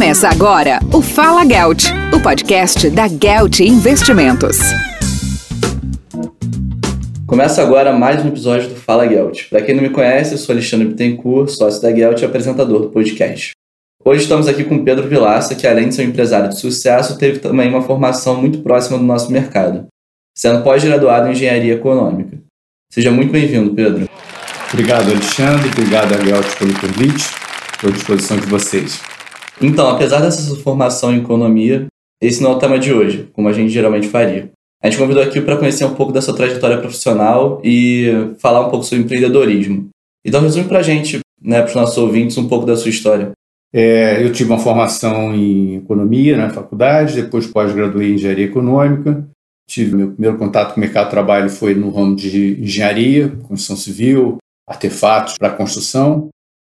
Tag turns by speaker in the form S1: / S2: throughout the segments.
S1: Começa agora o Fala Gelt, o podcast da Gelt Investimentos.
S2: Começa agora mais um episódio do Fala Gelt. Para quem não me conhece, eu sou Alexandre Bittencourt, sócio da Gelt e apresentador do podcast. Hoje estamos aqui com Pedro Vilaça, que além de ser um empresário de sucesso, teve também uma formação muito próxima do nosso mercado, sendo pós-graduado em Engenharia Econômica. Seja muito bem-vindo, Pedro.
S3: Obrigado, Alexandre. Obrigado, Gelt, pelo convite. Estou à disposição de vocês.
S2: Então, apesar dessa formação em economia, esse não é o tema de hoje, como a gente geralmente faria. A gente convidou aqui para conhecer um pouco da sua trajetória profissional e falar um pouco sobre empreendedorismo. Então, resume para a gente, né, para os nossos ouvintes, um pouco da sua história.
S3: É, eu tive uma formação em economia na faculdade, depois pós-graduei em engenharia econômica. Tive meu primeiro contato com o mercado de trabalho foi no ramo de engenharia, construção civil, artefatos para construção.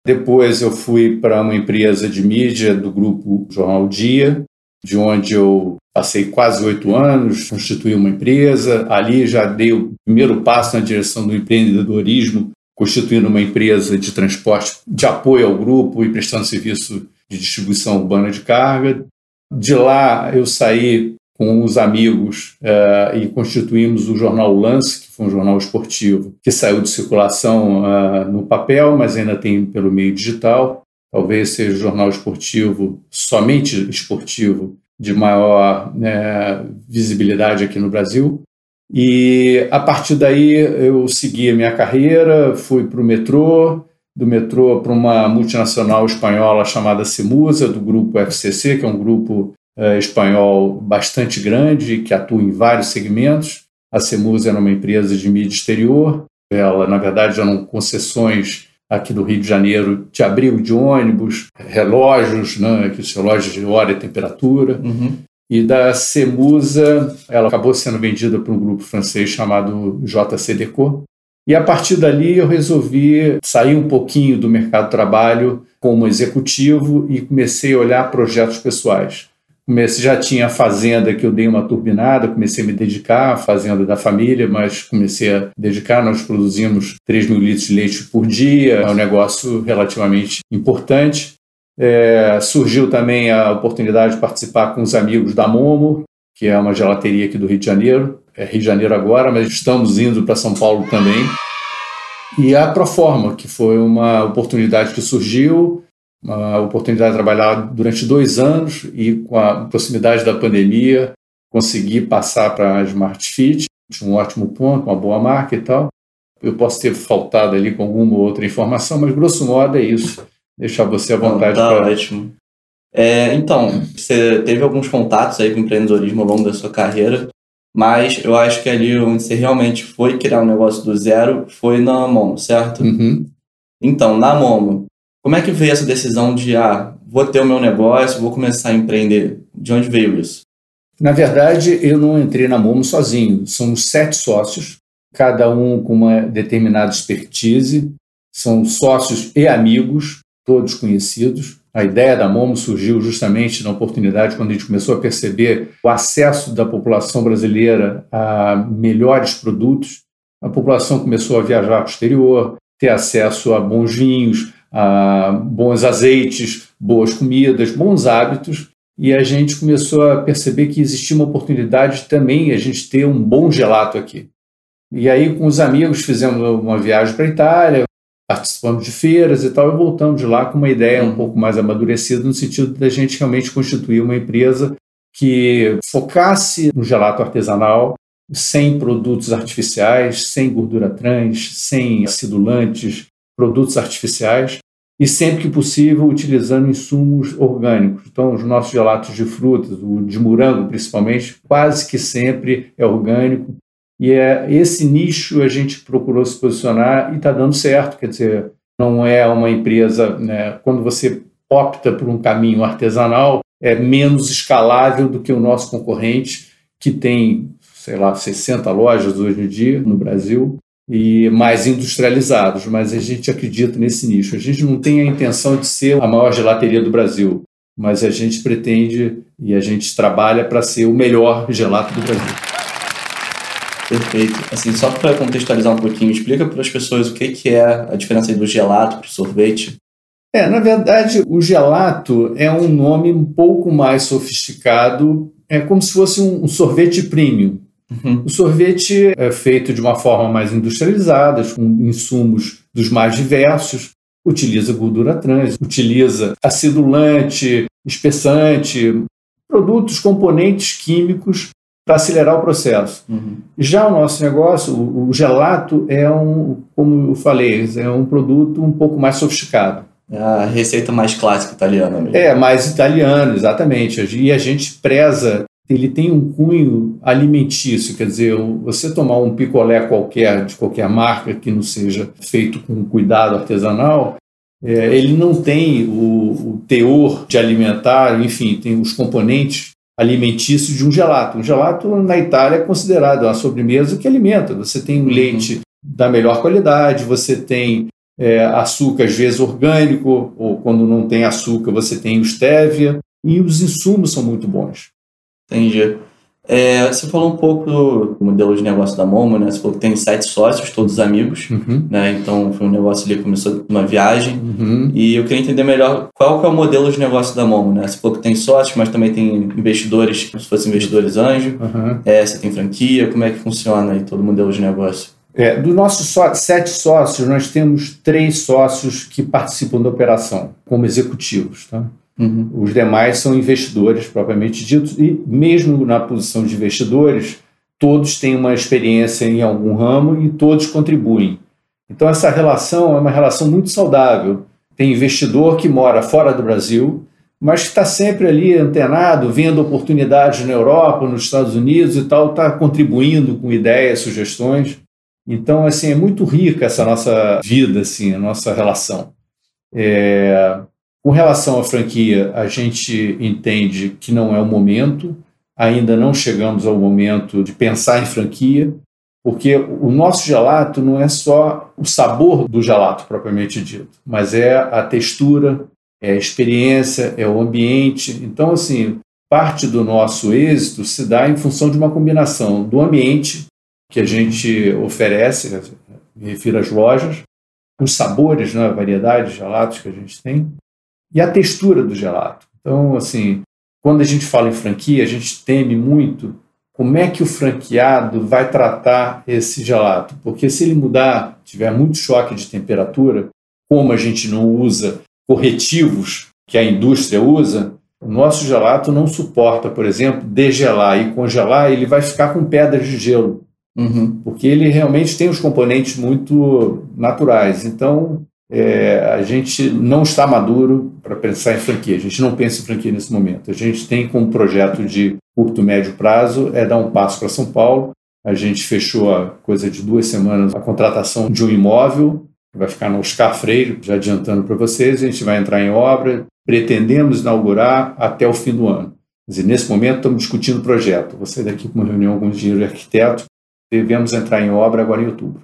S3: Depois eu fui para uma empresa de mídia do grupo Jornal Dia, de onde eu passei quase oito anos, constituí uma empresa. Ali já dei o primeiro passo na direção do empreendedorismo, constituindo uma empresa de transporte de apoio ao grupo e prestando serviço de distribuição urbana de carga. De lá eu saí com os amigos uh, e constituímos o jornal Lance, que foi um jornal esportivo, que saiu de circulação uh, no papel, mas ainda tem pelo meio digital. Talvez seja o jornal esportivo, somente esportivo, de maior né, visibilidade aqui no Brasil. E a partir daí eu segui a minha carreira, fui para o metrô, do metrô para uma multinacional espanhola chamada Semusa, do grupo FCC, que é um grupo uh, espanhol bastante grande, que atua em vários segmentos. A Semusa era uma empresa de mídia exterior. Ela, na verdade, eram concessões aqui do Rio de Janeiro de abrigo de ônibus, relógios, né, que relógios de hora e temperatura. Uhum. E da Semusa, ela acabou sendo vendida para um grupo francês chamado JCDecaux. E a partir dali eu resolvi sair um pouquinho do mercado de trabalho como executivo e comecei a olhar projetos pessoais. Comecei, já tinha a fazenda que eu dei uma turbinada, comecei a me dedicar à fazenda da família, mas comecei a dedicar. Nós produzimos 3 mil litros de leite por dia, é um negócio relativamente importante. É, surgiu também a oportunidade de participar com os amigos da Momo, que é uma gelateria aqui do Rio de Janeiro. É Rio de Janeiro agora, mas estamos indo para São Paulo também. E a Proforma, que foi uma oportunidade que surgiu a oportunidade de trabalhar durante dois anos e com a proximidade da pandemia consegui passar para a Smart Fit, um ótimo ponto, uma boa marca e tal. Eu posso ter faltado ali com alguma outra informação, mas grosso modo é isso. Deixar você à vontade.
S2: Tá pra... ótimo. É, então, você teve alguns contatos aí com empreendedorismo ao longo da sua carreira, mas eu acho que ali onde você realmente foi criar um negócio do zero foi na Momo, certo?
S3: Uhum.
S2: Então, na Momo, como é que veio essa decisão de, ah, vou ter o meu negócio, vou começar a empreender? De onde veio isso?
S3: Na verdade, eu não entrei na Momo sozinho. Somos sete sócios, cada um com uma determinada expertise. São sócios e amigos, todos conhecidos. A ideia da Momo surgiu justamente na oportunidade quando a gente começou a perceber o acesso da população brasileira a melhores produtos. A população começou a viajar para o exterior, ter acesso a bons vinhos, bons azeites, boas comidas, bons hábitos, e a gente começou a perceber que existia uma oportunidade também a gente ter um bom gelato aqui. E aí, com os amigos, fizemos uma viagem para a Itália, participamos de feiras e tal, e voltamos de lá com uma ideia um pouco mais amadurecida, no sentido da gente realmente constituir uma empresa que focasse no gelato artesanal, sem produtos artificiais, sem gordura trans, sem acidulantes, produtos artificiais, e sempre que possível utilizando insumos orgânicos. Então, os nossos gelatos de frutas, o de morango principalmente, quase que sempre é orgânico. E é esse nicho a gente procurou se posicionar e está dando certo. Quer dizer, não é uma empresa. Né, quando você opta por um caminho artesanal, é menos escalável do que o nosso concorrente, que tem, sei lá, 60 lojas hoje em dia no Brasil e mais industrializados, mas a gente acredita nesse nicho. A gente não tem a intenção de ser a maior gelateria do Brasil, mas a gente pretende e a gente trabalha para ser o melhor gelato do Brasil.
S2: Perfeito. Assim, só para contextualizar um pouquinho, explica para as pessoas o que, que é a diferença do gelato para o sorvete.
S3: É, na verdade, o gelato é um nome um pouco mais sofisticado, é como se fosse um sorvete premium. Uhum. O sorvete é feito de uma forma mais industrializada, com insumos dos mais diversos, utiliza gordura trans, utiliza acidulante, espessante, produtos, componentes químicos para acelerar o processo. Uhum. Já o nosso negócio, o, o, gelato é um, como eu falei, é um produto um pouco mais sofisticado.
S2: É a receita mais clássica italiana mesmo.
S3: É, mais italiana, exatamente. E a gente preza ele tem um cunho alimentício, quer dizer, você tomar um picolé qualquer, de qualquer marca, que não seja feito com cuidado artesanal, é, ele não tem o, o, teor de alimentar, enfim, tem os componentes alimentícios de um gelato. Um gelato na Itália é considerado uma sobremesa que alimenta. Você tem um uhum. leite da melhor qualidade, você tem é, açúcar, às vezes orgânico, ou quando não tem açúcar, você tem o stevia, e os insumos são muito bons.
S2: Entendi. É, você falou um pouco do modelo de negócio da Momo, né? Você falou que tem sete sócios, todos amigos, uhum. né? Então foi um negócio ali que começou uma viagem. Uhum. E eu queria entender melhor qual que é o modelo de negócio da Momo, né? Você falou que tem sócios, mas também tem investidores, como se fossem investidores anjo. Uhum. É, você tem franquia, como é que funciona aí todo o modelo de negócio?
S3: É, dos nossos só, sete sócios, nós temos três sócios que participam da operação como executivos, tá? Uhum. Os demais são investidores propriamente ditos, e mesmo na posição de investidores, todos têm uma experiência em algum ramo e todos contribuem. Então, essa relação é uma relação muito saudável. Tem investidor que mora fora do Brasil, mas que está sempre ali antenado, vendo oportunidades na Europa, nos Estados Unidos e tal, está contribuindo com ideias, sugestões. Então, assim, é muito rica essa nossa vida, assim, a nossa relação. É, com relação à franquia, a gente entende que não é o momento, ainda não chegamos ao momento de pensar em franquia, porque o nosso gelato não é só o sabor do gelato propriamente dito, mas é a textura, é a experiência, é o ambiente. Então, assim, parte do nosso êxito se dá em função de uma combinação do ambiente que a gente oferece, me refiro às lojas, os sabores, né, a variedade de gelatos que a gente tem, e a textura do gelato. Então, assim, quando a gente fala em franquia, a gente teme muito como é que o franqueado vai tratar esse gelato, porque se ele mudar, tiver muito choque de temperatura, como a gente não usa corretivos que a indústria usa, o nosso gelato não suporta, por exemplo, degelar e congelar, ele vai ficar com pedras de gelo, uhum. porque ele realmente tem os componentes muito naturais. Então, é, a gente não está maduro para pensar em franquia. A gente não pensa em franquia nesse momento. A gente tem como projeto de curto, médio prazo é dar um passo para São Paulo. A gente fechou a coisa de duas semanas a contratação de um imóvel que vai ficar no Oscar Freire, já adiantando para vocês. A gente vai entrar em obra. Pretendemos inaugurar até o fim do ano. Nesse momento estamos discutindo o projeto. Vou sair daqui com uma reunião com o engenheiro e arquiteto. Devemos entrar em obra agora em outubro.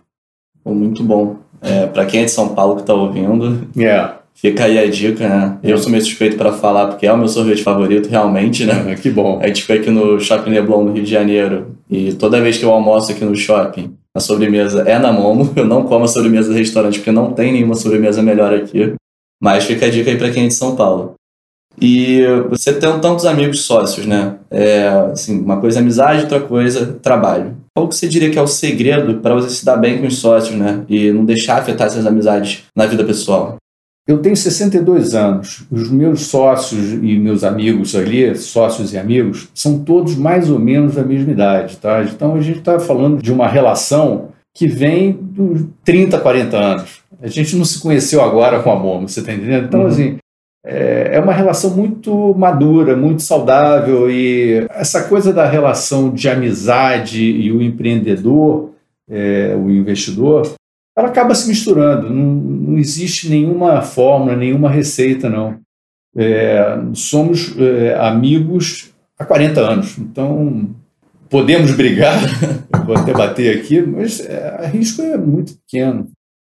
S2: Muito bom. É, para quem é de São Paulo que está ouvindo,
S3: yeah.
S2: fica aí a dica, né? Eu sou meio suspeito para falar, porque é o meu sorvete favorito, realmente, né?
S3: É, que bom.
S2: A gente foi aqui no Shopping Leblon, no Rio de Janeiro, e toda vez que eu almoço aqui no shopping, a sobremesa é na Momo. Eu não como a sobremesa do restaurante, porque não tem nenhuma sobremesa melhor aqui. Mas fica a dica aí para quem é de São Paulo. E você tem tantos amigos sócios, né? É, assim, uma coisa é amizade, outra coisa é trabalho. Qual que você diria que é o segredo para você se dar bem com os sócios, né? E não deixar afetar essas amizades na vida pessoal?
S3: Eu tenho 62 anos. Os meus sócios e meus amigos ali, sócios e amigos, são todos mais ou menos da mesma idade, tá? Então a gente está falando de uma relação que vem dos 30, 40 anos. A gente não se conheceu agora com a Momo, você está entendendo? Então, uhum. assim, é, é uma relação muito madura, muito saudável e essa coisa da relação de amizade e o empreendedor, é, o investidor, ela acaba se misturando. Não, não existe nenhuma fórmula, nenhuma receita, não. É, somos é, amigos há 40 anos, então podemos brigar, vou até bater aqui, mas é, o risco é muito pequeno.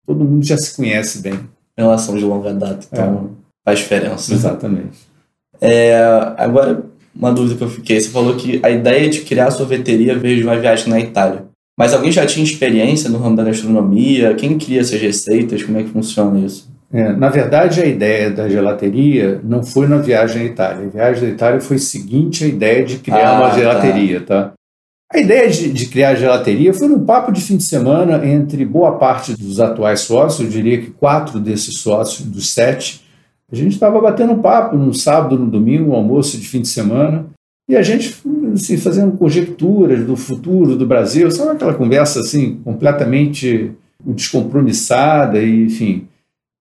S3: Todo mundo já se conhece bem.
S2: Relação de longa data, então é faz diferença.
S3: Exatamente.
S2: É, agora, uma dúvida que eu fiquei: você falou que a ideia de criar a sorveteria veio de uma viagem na Itália. Mas alguém já tinha experiência no ramo da gastronomia? Quem cria essas receitas? Como é que funciona isso?
S3: É, na verdade, a ideia da gelateria não foi na viagem à Itália. A viagem à Itália foi seguinte à ideia de criar ah, uma tá. gelateria, tá? tá? A ideia de, de, criar a gelateria foi um papo de fim de semana entre boa parte dos atuais sócios, eu diria que quatro desses sócios, dos sete. A gente estava batendo papo no sábado, no domingo, um almoço de fim de semana, e a gente assim, fazendo conjecturas do futuro do Brasil, sabe aquela conversa assim, completamente descompromissada, e, enfim.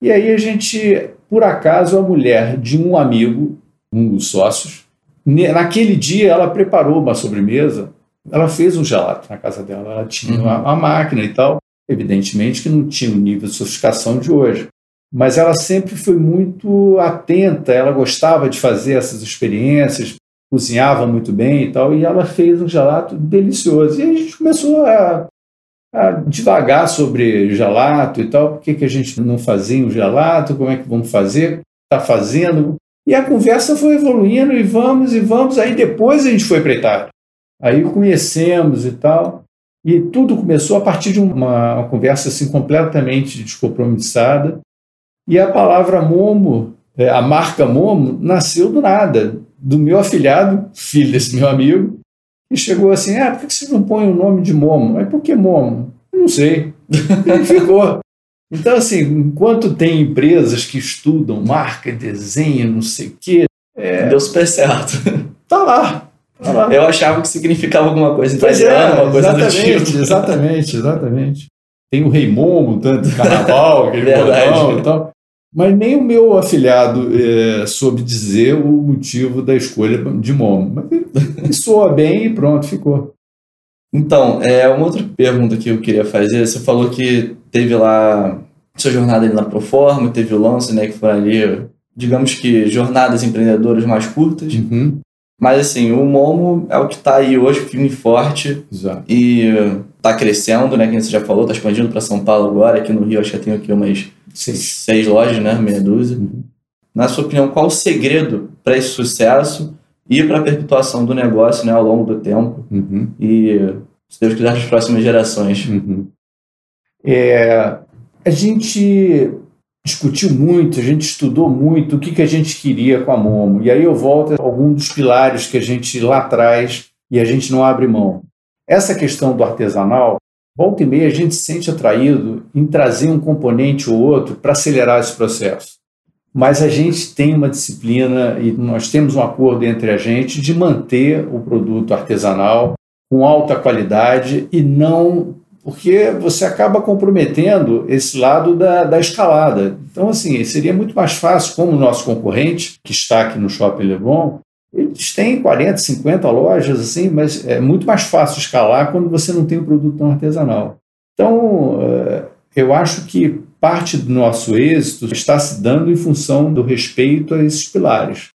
S3: E aí a gente, por acaso, a mulher de um amigo, um dos sócios, naquele dia ela preparou uma sobremesa ela fez um gelato na casa dela, ela tinha uhum. uma, uma, máquina e tal. Evidentemente que não tinha o nível de sofisticação de hoje, mas ela sempre foi muito atenta, ela gostava de fazer essas experiências, cozinhava muito bem e tal, e ela fez um gelato delicioso. E a gente começou a, a devagar sobre gelato e tal, por que, que a gente não fazia um gelato, como é que vamos fazer, está fazendo. E a conversa foi evoluindo e vamos e vamos, aí depois a gente foi para Itália. Aí conhecemos e tal. E tudo começou a partir de uma, uma conversa assim completamente descompromissada. E a palavra Momo, é, a marca Momo, nasceu do nada, do meu afilhado, filho desse meu amigo, e chegou assim: ah, por que você não põe o nome de Momo? Aí por que Momo? Eu não sei. E ficou. Então, assim, enquanto tem empresas que estudam marca, desenho, não sei o quê.
S2: É, Deu super certo.
S3: Tá lá.
S2: Eu achava que significava alguma coisa italiana, é, uma coisa do tipo.
S3: Exatamente, exatamente. Tem o Rei Momo, tanto carnaval, aquele bordão e tal. Mas nem o meu afilhado é, soube dizer o motivo da escolha de Momo. Mas ele soa bem e pronto, ficou.
S2: Então, é, uma outra pergunta que eu queria fazer, você falou que teve lá sua jornada ali na Proforma, teve o lance, né, que foram ali, digamos que jornadas empreendedoras mais curtas.
S3: Uhum.
S2: Mas assim, o Momo é o que está aí hoje, firme e forte.
S3: Exato.
S2: E está crescendo, né? Que você já falou, está expandindo para São Paulo agora. Aqui no Rio acho que tem aqui umas seis, seis lojas, né? Meia dúzia. Uhum. Na sua opinião, qual o segredo para esse sucesso e para a perpetuação do negócio né, ao longo do tempo?
S3: Uhum.
S2: E, se Deus quiser, as próximas gerações.
S3: Uhum. É, a gente discutiu muito, a gente estudou muito o que, que a gente queria com a Momo. E aí eu volto a algum dos pilares que a gente lá atrás e a gente não abre mão. Essa questão do artesanal, volta e meia a gente se sente atraído em trazer um componente ou outro para acelerar esse processo. Mas a gente tem uma disciplina e nós temos um acordo entre a gente de manter o produto artesanal com alta qualidade e não porque você acaba comprometendo esse lado da, da escalada. Então, assim, seria muito mais fácil, como o nosso concorrente, que está aqui no Shopping Leblon, eles têm 40, 50 lojas, assim, mas é muito mais fácil escalar quando você não tem um produto tão artesanal. Então, eh, eu acho que parte do nosso êxito está se dando em função do respeito a esses pilares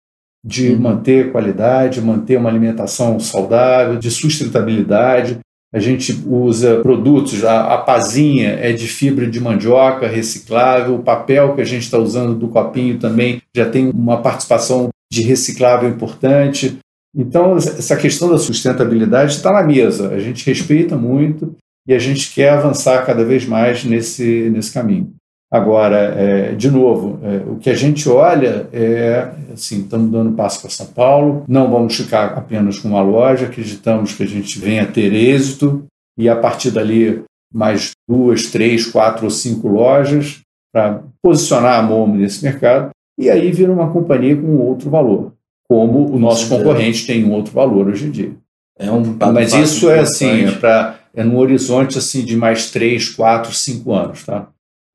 S3: de uhum. manter qualidade, manter uma alimentação saudável, de sustentabilidade, a gente usa produtos, a, a pazinha é de fibra de mandioca reciclável, o papel que a gente está usando do copinho também já tem uma participação de reciclável importante. Então, essa questão da sustentabilidade está na mesa. A gente respeita muito e a gente quer avançar cada vez mais nesse, nesse caminho. Agora, é, de novo, é, o que a gente olha é, assim, estamos dando passo para São Paulo, não vamos ficar apenas com uma loja, acreditamos que a gente venha a ter êxito e a partir dali mais duas, três, quatro ou cinco lojas para posicionar a Momo nesse mercado e aí vira uma companhia com outro valor, como o nosso concorrente tem um outro valor hoje em dia.
S2: É um
S3: Mas isso é assim, é, pra, é no horizonte assim de mais três, quatro, cinco anos, tá?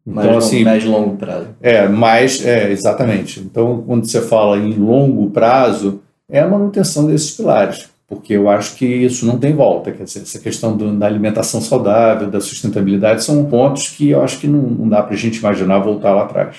S2: Então, mais assim, médio e longo prazo.
S3: É, mais, é, exatamente. Então, quando você fala em longo prazo, é a manutenção desses pilares, porque eu acho que isso não tem volta. Quer dizer, essa questão do, da alimentação saudável, da sustentabilidade, são pontos que eu acho que não, não dá para a gente imaginar voltar lá atrás.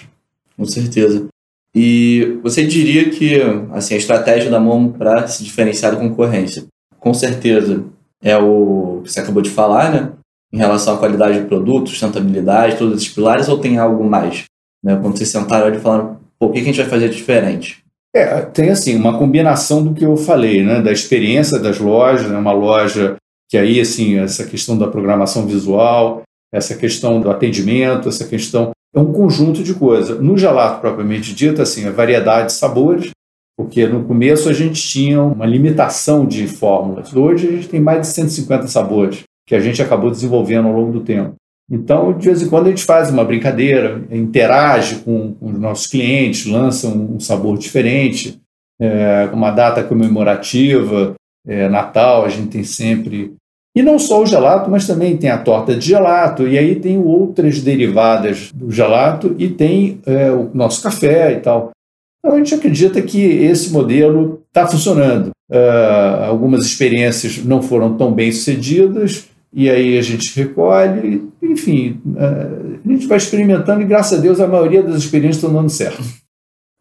S2: Com certeza. E você diria que assim, a estratégia da Momo para se diferenciar da concorrência, com certeza, é o que você acabou de falar, né? em relação à qualidade do produto, sustentabilidade, todos esses pilares, ou tem algo mais? Né? Quando vocês sentaram e falaram, pô, o que a gente vai fazer diferente?
S3: É, tem assim, uma combinação do que eu falei, né? Da experiência das lojas, né? uma loja que aí, assim, essa questão da programação visual, essa questão do atendimento, essa questão é um conjunto de coisas. No gelato propriamente dito, assim, a variedade de sabores, porque no começo a gente tinha uma limitação de fórmulas. Hoje a gente tem mais de 150 sabores que a gente acabou desenvolvendo ao longo do tempo. Então, de vez em quando a gente faz uma brincadeira, interage com, com os nossos clientes, lança um, sabor diferente, é, uma data comemorativa, é, Natal, a gente tem sempre. E não só o gelato, mas também tem a torta de gelato, e aí tem outras derivadas do gelato e tem é, o nosso café e tal. Então a gente acredita que esse modelo está funcionando. Uh, algumas experiências não foram tão bem sucedidas, e aí a gente recolhe, enfim, uh, a gente vai experimentando e graças a Deus a maioria das experiências estão dando certo.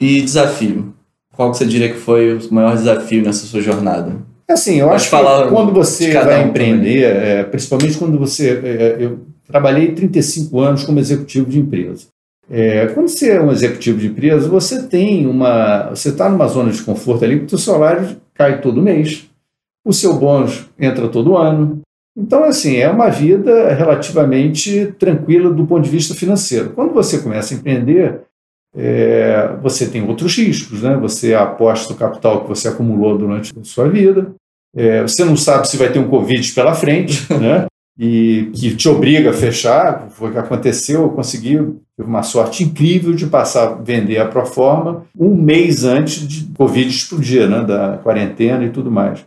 S2: E desafio? Qual que você diria que foi o maior desafio nessa sua jornada?
S3: Assim, eu Pode acho que quando você vai um empreender, é, principalmente quando você. É, eu trabalhei 35 anos como executivo de empresa. É, quando você é um executivo de empresa, você tem uma. Você está numa zona de conforto ali, porque o seu salário cai todo mês, o seu bônus entra todo ano. Então, assim, é uma vida relativamente tranquila do ponto de vista financeiro. Quando você começa a empreender, é, você tem outros riscos, né? Você aposta o capital que você acumulou durante a sua vida, é, você não sabe se vai ter um Covid pela frente, né? E que te obriga a fechar. Foi o que aconteceu. Eu consegui, tive uma sorte incrível de passar a vender a Proforma um mês antes de Covid explodir, né? Da quarentena e tudo mais.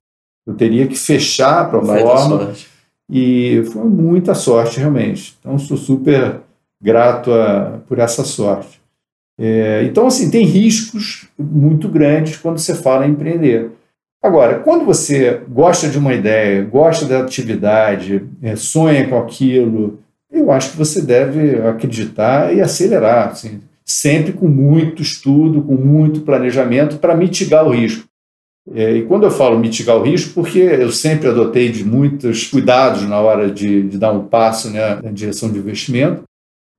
S3: Eu teria que fechar a Proforma. E foi muita sorte, realmente. Então, sou super grato a, por essa sorte. É, então, assim, tem riscos muito grandes quando você fala em empreender. Agora, quando você gosta de uma ideia, gosta da atividade, é, sonha com aquilo, eu acho que você deve acreditar e acelerar, assim, sempre com muito estudo, com muito planejamento para mitigar o risco. É, e quando eu falo mitigar o risco, porque eu sempre adotei de muitos cuidados na hora de, de dar um passo né, na direção de investimento,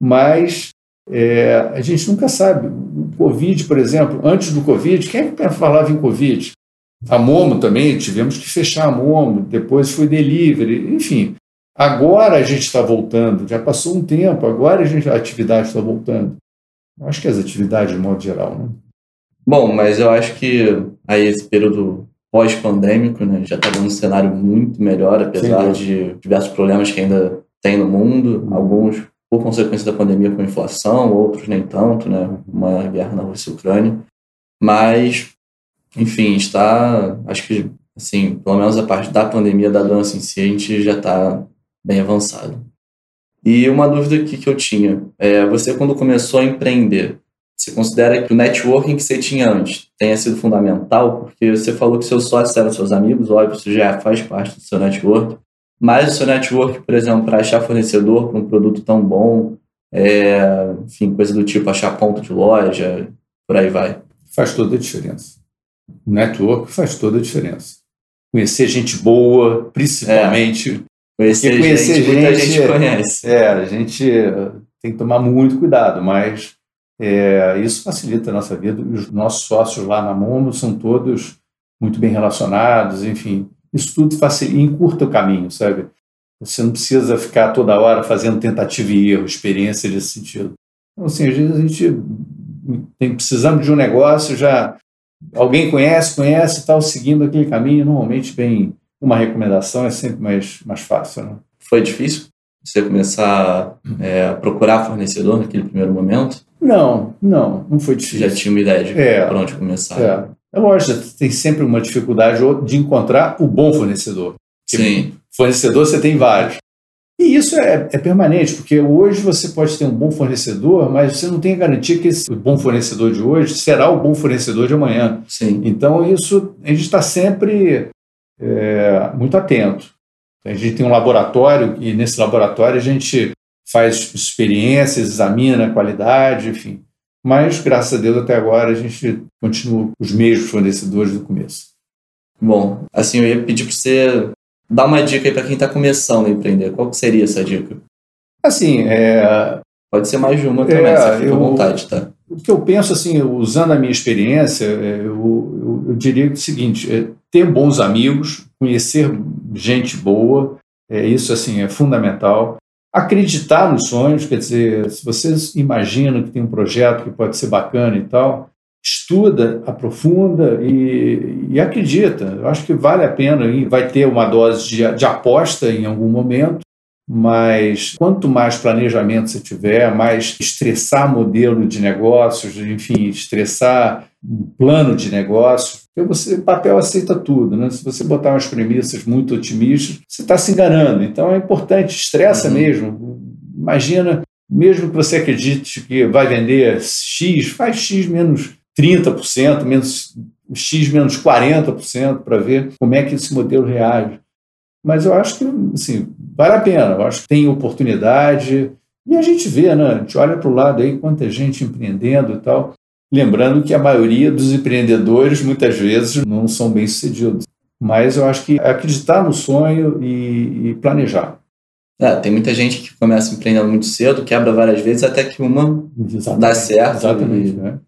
S3: mas é, a gente nunca sabe. O Covid, por exemplo, antes do Covid, quem é que falava em Covid? A Momo também, tivemos que fechar a Momo, depois foi delivery, enfim. Agora a gente está voltando, já passou um tempo, agora a, gente, a atividade está voltando. Acho que as atividades, de modo geral. Né?
S2: Bom, mas eu acho que aí esse período pós-pandêmico né, já está dando um cenário muito melhor, apesar de diversos problemas que ainda tem no mundo, uhum. alguns por consequência da pandemia com inflação, outros nem tanto, né, uma guerra na Rússia e Ucrânia. Mas enfim, está, acho que, assim, pelo menos a parte da pandemia da dança em si, a gente já está bem avançado. E uma dúvida aqui que eu tinha, é, você quando começou a empreender, você considera que o networking que você tinha antes tenha sido fundamental? Porque você falou que seus sócios eram seus amigos, óbvio, isso já faz parte do seu network, mas o seu network, por exemplo, para achar fornecedor para um produto tão bom, é, enfim, coisa do tipo achar ponto de loja, por aí vai.
S3: Faz toda a diferença. O network faz toda a diferença. Conhecer gente boa, principalmente.
S2: É. Conhecer, conhecer gente, gente, muita gente conhece.
S3: É, a gente eh, tem que tomar muito cuidado, mas é, isso facilita a nossa vida. Os nossos sócios lá na Momo são todos muito bem relacionados, enfim. Isso tudo facilita, encurta o caminho, sabe? Você não precisa ficar toda hora fazendo tentativa e erro, experiência nesse sentido. Então, assim, às vezes a gente tem, precisamos de um negócio, já alguém conhece, conhece e tal, seguindo aquele caminho, normalmente bem uma recomendação é sempre mais, mais fácil. Né?
S2: Foi difícil você começar é, a procurar fornecedor naquele primeiro momento?
S3: Não, não, não foi difícil.
S2: Já tinha uma ideia de é, por onde começar.
S3: É. é lógico, tem sempre uma dificuldade de encontrar o bom fornecedor.
S2: Sim.
S3: Fornecedor você tem vários. E isso é, é, permanente, porque hoje você pode ter um bom fornecedor, mas você não tem a garantia que esse bom fornecedor de hoje será o bom fornecedor de amanhã.
S2: Sim.
S3: Então, isso a gente está sempre é, muito atento. A gente tem um laboratório e nesse laboratório a gente faz experiências, examina a qualidade, enfim. Mas, graças a Deus, até agora a gente continua os mesmos fornecedores do começo.
S2: Bom, assim, eu ia pedir para você Dá uma dica aí para quem está começando a empreender. Qual que seria essa dica?
S3: Assim, é...
S2: Pode ser mais de uma também, é, você fica à vontade, tá?
S3: O que eu penso, assim, usando a minha experiência, é, eu, eu, eu diria o seguinte, é ter bons amigos, conhecer gente boa, é, isso, assim, é fundamental. acreditar nos sonhos, quer dizer, se você imagina que tem um projeto que pode ser bacana e tal, estuda, aprofunda e, e acredita. Eu acho que vale a pena, e vai ter uma dose de, de aposta em algum momento, mas quanto mais planejamento você tiver, mais estressar modelo de negócios, enfim, estressar um plano de negócios, porque você, o papel aceita tudo, né? Se você botar umas premissas muito otimistas, você está se enganando. Então é importante, estressa uhum. mesmo. Imagina, mesmo que você acredite que vai vender X, faz X menos 30%, menos X menos 40% para ver como é que esse modelo reage. Mas eu acho que assim, vale a pena, eu acho que tem oportunidade. E a gente vê, né? A gente olha para o lado aí, quanta gente empreendendo e tal. Lembrando que a maioria dos empreendedores, muitas vezes, não são bem-sucedidos. Mas eu acho que acreditar no sonho e, e planejar.
S2: É, tem muita gente que começa empreendendo muito cedo, quebra várias vezes, até que uma exatamente, dá certo.
S3: Exatamente. E, né?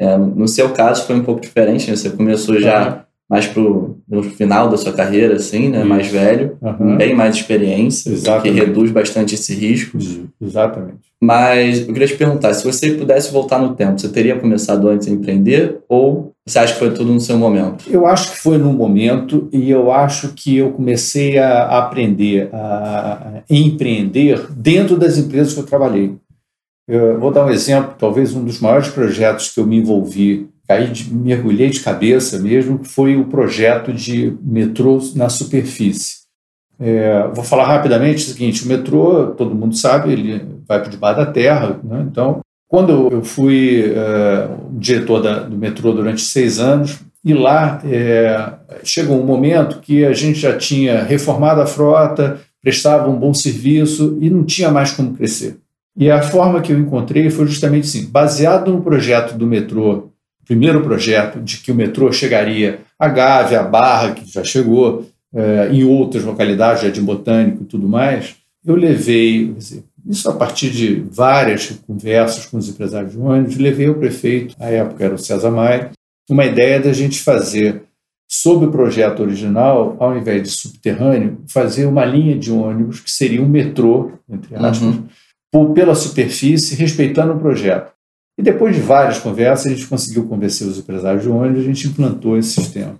S2: É, no seu caso foi um pouco diferente, né? Você começou já mais pro, no final da sua carreira, assim, né? Isso. Mais velho, uhum. bem mais experiência, que reduz bastante esse risco.
S3: Exatamente.
S2: Mas eu queria te perguntar, se você pudesse voltar no tempo, você teria começado antes a empreender ou você acha que foi tudo no seu momento?
S3: Eu acho que foi no momento e eu acho que eu comecei a aprender a empreender dentro das empresas que eu trabalhei. Eu vou dar um exemplo, talvez um dos maiores projetos que eu me envolvi de, mergulhei de cabeça mesmo, foi o projeto de metrô na superfície. É, vou falar rapidamente o seguinte: o metrô, todo mundo sabe, ele vai por debaixo da terra. Né? Então, quando eu fui é, diretor da, do metrô durante seis anos, e lá é, chegou um momento que a gente já tinha reformado a frota, prestava um bom serviço e não tinha mais como crescer. E a forma que eu encontrei foi justamente assim, baseado no projeto do metrô primeiro projeto de que o metrô chegaria a Gávea, a Barra, que já chegou, é, em outras localidades, Jardim Botânico e tudo mais, eu levei, dizer, isso a partir de várias conversas com os empresários de ônibus, levei ao prefeito, à época era o César Maia, uma ideia da gente fazer, sob o projeto original, ao invés de subterrâneo, fazer uma linha de ônibus que seria um metrô, entre aspas, uhum. Pela superfície, respeitando o projeto. E depois de várias conversas, a gente conseguiu convencer os empresários de ônibus a gente implantou esse sistema.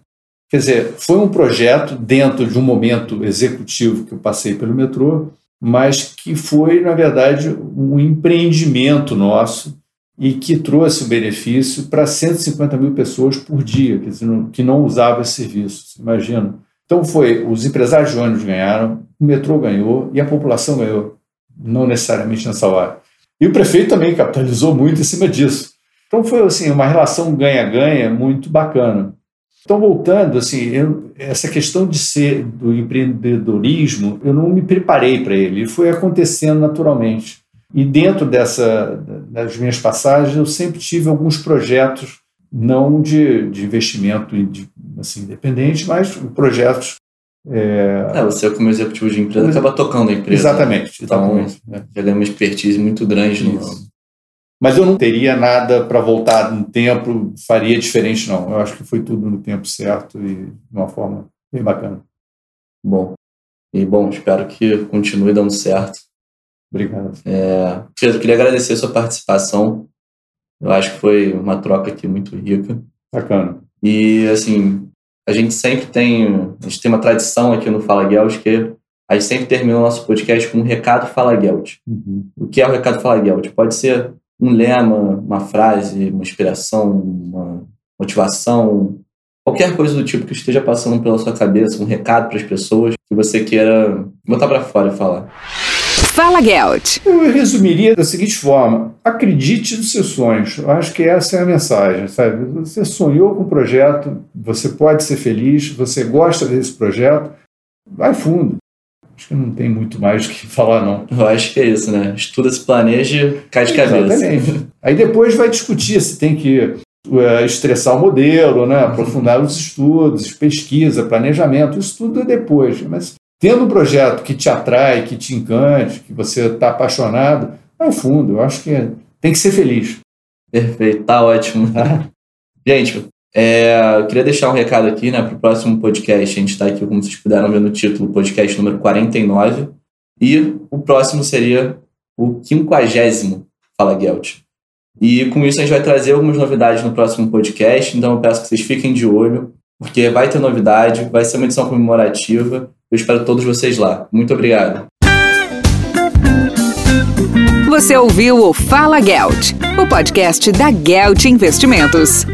S3: Quer dizer, foi um projeto dentro de um momento executivo que eu passei pelo metrô, mas que foi, na verdade, um empreendimento nosso e que trouxe o benefício para 150 mil pessoas por dia, quer dizer, que não usavam esse serviço. Imagina. Então foi, os empresários de ônibus ganharam, o metrô ganhou e a população ganhou, não necessariamente nessa hora. E o prefeito também capitalizou muito em cima disso. Então foi assim uma relação ganha-ganha muito bacana. Então voltando assim, eu, essa questão de ser do empreendedorismo, eu não me preparei para ele, foi acontecendo naturalmente. E dentro dessa das minhas passagens, eu sempre tive alguns projetos não de, de investimento assim, independente, mas projetos
S2: é... é, você como executivo de empresa acaba tocando a empresa.
S3: Exatamente.
S2: Então, já tem uma expertise muito grande no
S3: Mas eu não teria nada para voltar no tempo, faria diferente, não. Eu acho que foi tudo no tempo certo e de uma forma bem bacana.
S2: Bom. E, bom, espero que continue dando certo.
S3: Obrigado.
S2: É, Pedro, queria agradecer a sua participação. Eu acho que foi uma troca aqui muito rica.
S3: Bacana.
S2: E, assim, a gente sempre tem, a gente tem uma tradição aqui no Fala Gelt que a gente sempre termina o nosso podcast com um recado Fala Gelt. Uhum. O que é o recado Fala Gelt? Pode ser um lema, uma frase, uma inspiração, uma motivação, qualquer coisa do tipo que esteja passando pela sua cabeça, um recado para as pessoas que você queira botar para fora e falar.
S1: Fala Gelt.
S3: Eu resumiria da seguinte forma: acredite nos seus sonhos. Eu acho que essa é a mensagem, sabe? Você sonhou com o projeto, você pode ser feliz, você gosta desse projeto, vai fundo. Acho que não tem muito mais o que falar, não.
S2: Eu acho que é isso, né? Estuda, se planeja, cai de cabeça.
S3: Exatamente. Aí depois vai discutir se tem que uh, estressar o modelo, né? aprofundar os estudos, pesquisa, planejamento, isso tudo é depois. Mas Tendo um projeto que te atrai, que te encante, que você está apaixonado, vai fundo. Eu acho que é, tem que ser feliz.
S2: Perfeito, tá ótimo. Tá? gente, é, eu queria deixar um recado aqui, né, para o próximo podcast. A gente está aqui, como vocês puderam ver no título, podcast número 49. E o próximo seria o quinquagésimo Fala Gelt. E com isso a gente vai trazer algumas novidades no próximo podcast, então eu peço que vocês fiquem de olho, porque vai ter novidade, vai ser uma edição comemorativa eu espero todos vocês lá. Muito obrigado.
S1: Você ouviu o Fala Gelt, o podcast da Gelt Investimentos.